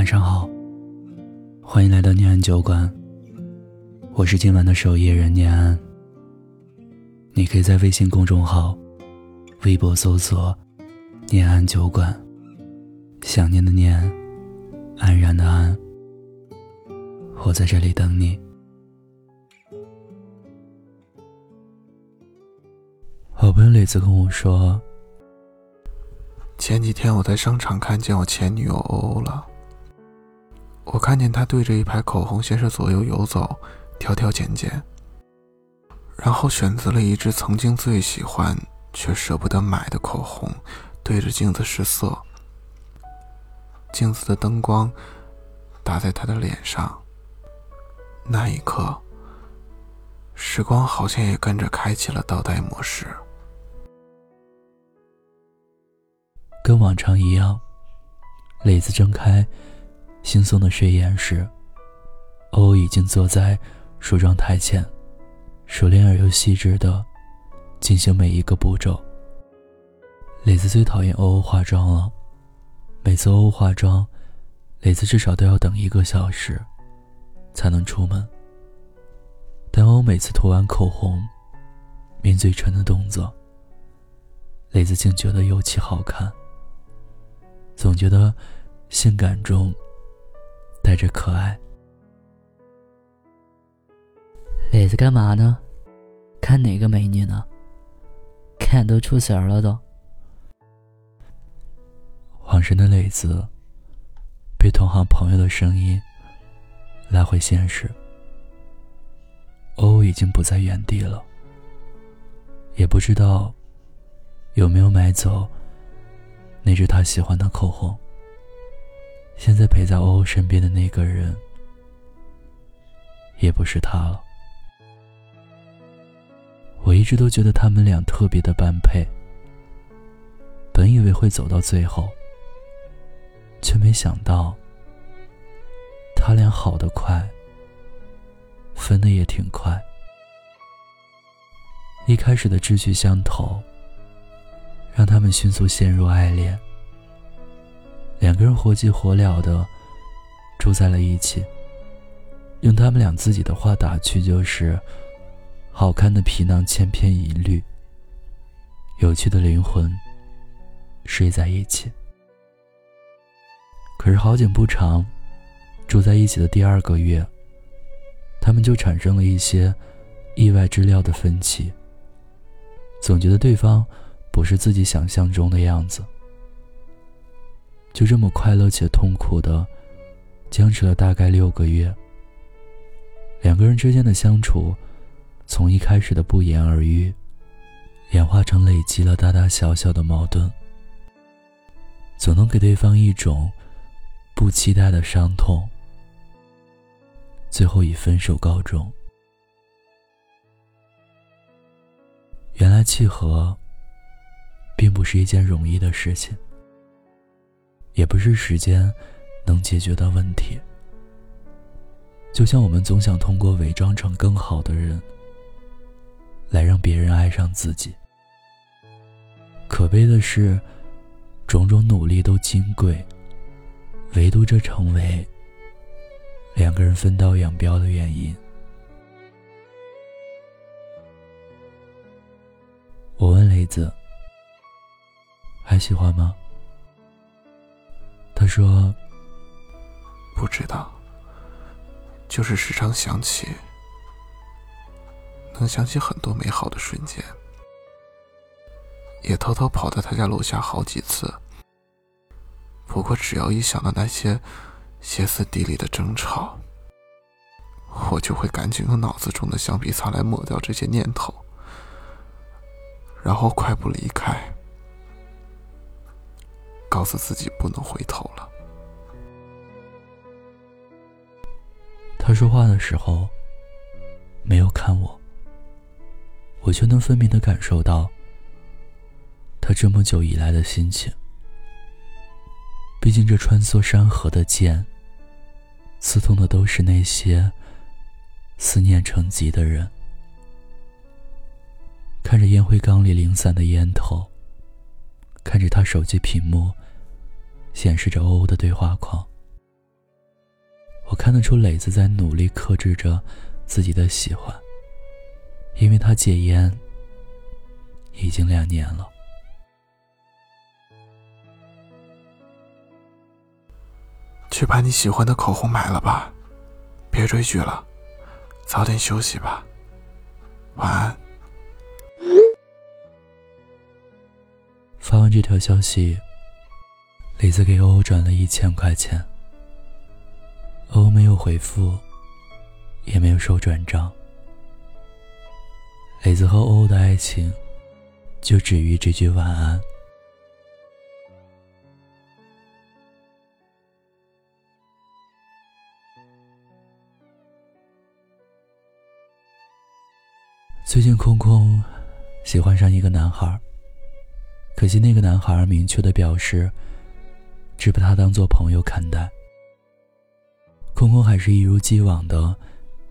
晚上好，欢迎来到念安酒馆。我是今晚的守夜人念安。你可以在微信公众号、微博搜索“念安酒馆”，想念的念，安然的安。我在这里等你。好朋友磊子跟我说，前几天我在商场看见我前女友欧欧了。看见他对着一排口红，先是左右游走，挑挑拣拣，然后选择了一支曾经最喜欢却舍不得买的口红，对着镜子试色。镜子的灯光打在他的脸上，那一刻，时光好像也跟着开启了倒带模式。跟往常一样，磊子睁开惺忪的睡眼时，欧欧已经坐在梳妆台前，熟练而又细致的进行每一个步骤。磊子最讨厌欧欧化妆了，每次欧欧化妆，磊子至少都要等一个小时才能出门。但欧每次涂完口红、抿嘴唇的动作，磊子竟觉得尤其好看。总觉得性感中带着可爱。磊子干嘛呢？看哪个美女呢？看都出神了都。恍神的磊子被同行朋友的声音拉回现实。欧已经不在原地了，也不知道有没有买走。那支他喜欢的口红。现在陪在欧欧身边的那个人，也不是他了。我一直都觉得他们俩特别的般配，本以为会走到最后，却没想到，他俩好的快，分的也挺快。一开始的志趣相投。让他们迅速陷入爱恋，两个人火急火燎的住在了一起。用他们俩自己的话打趣就是：“好看的皮囊千篇一律，有趣的灵魂睡在一起。”可是好景不长，住在一起的第二个月，他们就产生了一些意外之料的分歧，总觉得对方。不是自己想象中的样子，就这么快乐且痛苦的僵持了大概六个月。两个人之间的相处，从一开始的不言而喻，演化成累积了大大小小的矛盾，总能给对方一种不期待的伤痛，最后以分手告终。原来契合。并不是一件容易的事情，也不是时间能解决的问题。就像我们总想通过伪装成更好的人，来让别人爱上自己。可悲的是，种种努力都金贵，唯独这成为两个人分道扬镳的原因。我问雷子。还喜欢吗？他说：“不知道，就是时常想起，能想起很多美好的瞬间，也偷偷跑到他家楼下好几次。不过，只要一想到那些歇斯底里的争吵，我就会赶紧用脑子中的橡皮擦来抹掉这些念头，然后快步离开。”告诉自己不能回头了。他说话的时候没有看我，我却能分明的感受到他这么久以来的心情。毕竟这穿梭山河的剑，刺痛的都是那些思念成疾的人。看着烟灰缸里零散的烟头。看着他手机屏幕，显示着欧欧的对话框。我看得出磊子在努力克制着自己的喜欢，因为他戒烟已经两年了。去把你喜欢的口红买了吧，别追剧了，早点休息吧，晚安。发完这条消息，李子给欧欧转了一千块钱。欧欧没有回复，也没有收转账。磊子和欧欧的爱情，就止于这句晚安。最近空空喜欢上一个男孩，可惜那个男孩明确的表示，只把他当做朋友看待。空空还是一如既往的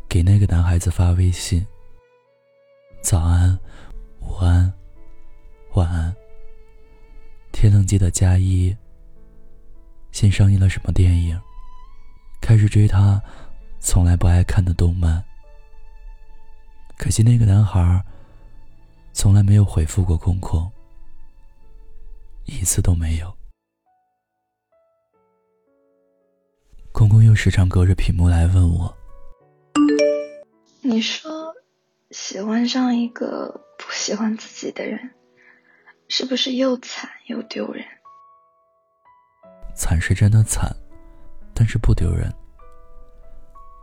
给那个男孩子发微信：“早安，午安，晚安。”天冷记得加衣。新上映了什么电影？开始追他从来不爱看的动漫。可惜那个男孩从来没有回复过空空，一次都没有。空空又时常隔着屏幕来问我：“你说，喜欢上一个不喜欢自己的人，是不是又惨又丢人？”惨是真的惨，但是不丢人。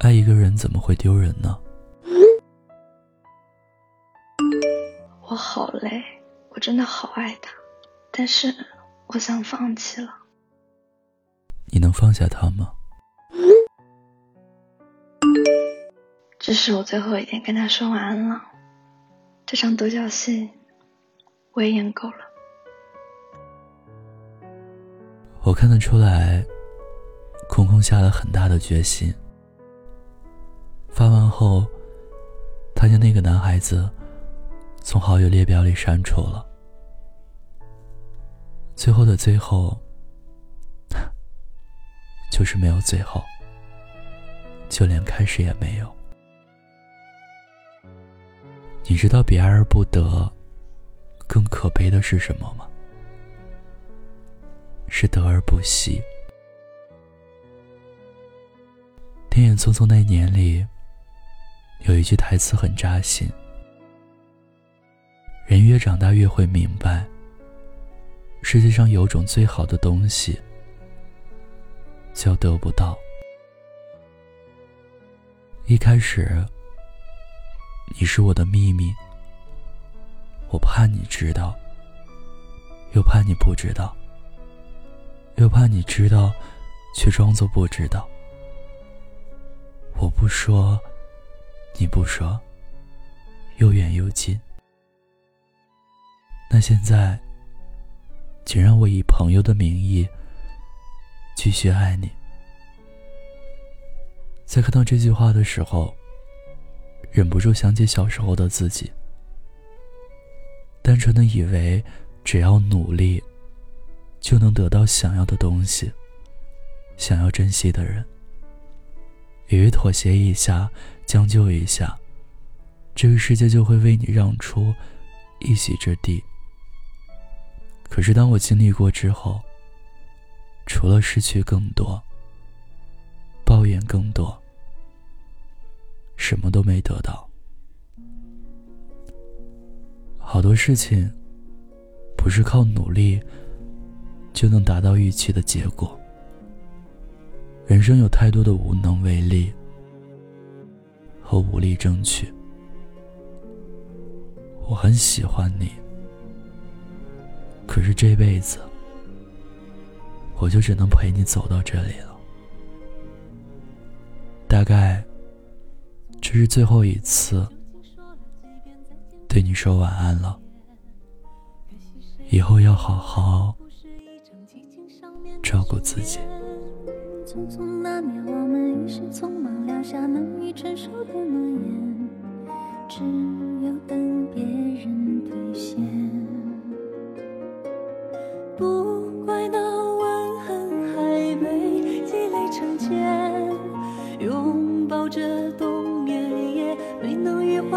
爱一个人怎么会丢人呢？我好累，我真的好爱他，但是我想放弃了。你能放下他吗？这是我最后一天跟他说晚安了。这场独角戏我也演够了。我看得出来，空空下了很大的决心。发完后，他将那个男孩子。从好友列表里删除了。最后的最后，就是没有最后，就连开始也没有。你知道别而不得，更可悲的是什么吗？是得而不惜。电影《匆匆那年》里有一句台词很扎心。人越长大越会明白，世界上有种最好的东西，叫得不到。一开始，你是我的秘密，我怕你知道，又怕你不知道，又怕你知道，却装作不知道。我不说，你不说，又远又近。那现在，请让我以朋友的名义继续爱你。在看到这句话的时候，忍不住想起小时候的自己，单纯的以为只要努力就能得到想要的东西，想要珍惜的人，以为妥协一下、将就一下，这个世界就会为你让出一席之地。可是，当我经历过之后，除了失去更多、抱怨更多，什么都没得到。好多事情不是靠努力就能达到预期的结果。人生有太多的无能为力和无力争取。我很喜欢你。可是这辈子，我就只能陪你走到这里了。大概，这是最后一次对你说晚安了。以后要好好照顾自己。匆匆那年，我们一时匆忙撂下难以承受的诺言，只有等别人兑现。不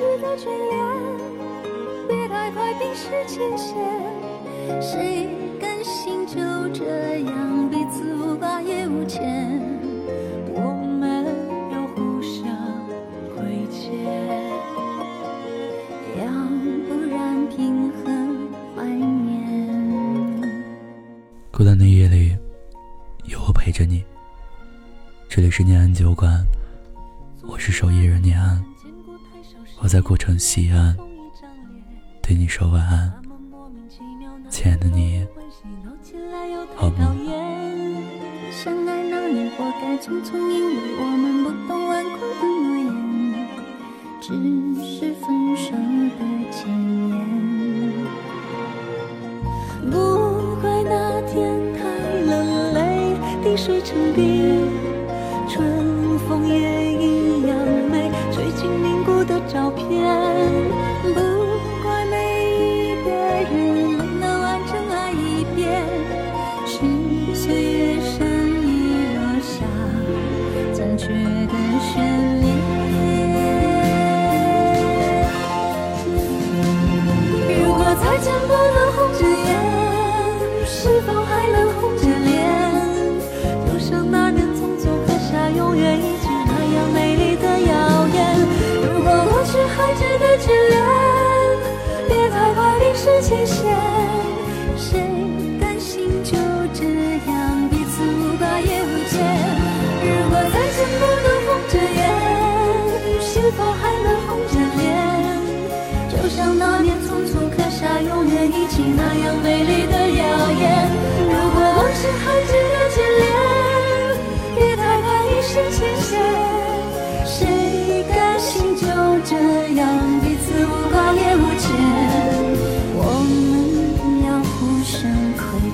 值得眷恋，别太快冰释前嫌。谁甘心就这样彼此无挂也无牵？我们要互相亏欠，要不然凭何怀念？孤单的夜里，有我陪着你。这里是念安酒馆，我是守夜人，我在古城西安，对你说晚安，亲爱的你，好梦。相爱那年活该匆匆，因为我们不懂顽固的诺言，只是分手的前言。不怪那天太冷，泪滴水成冰，春风也一样美，吹进凝固的照片。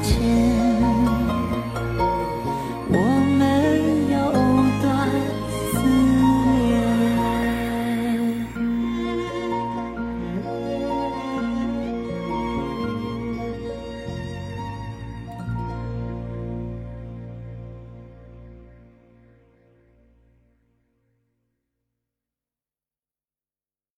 见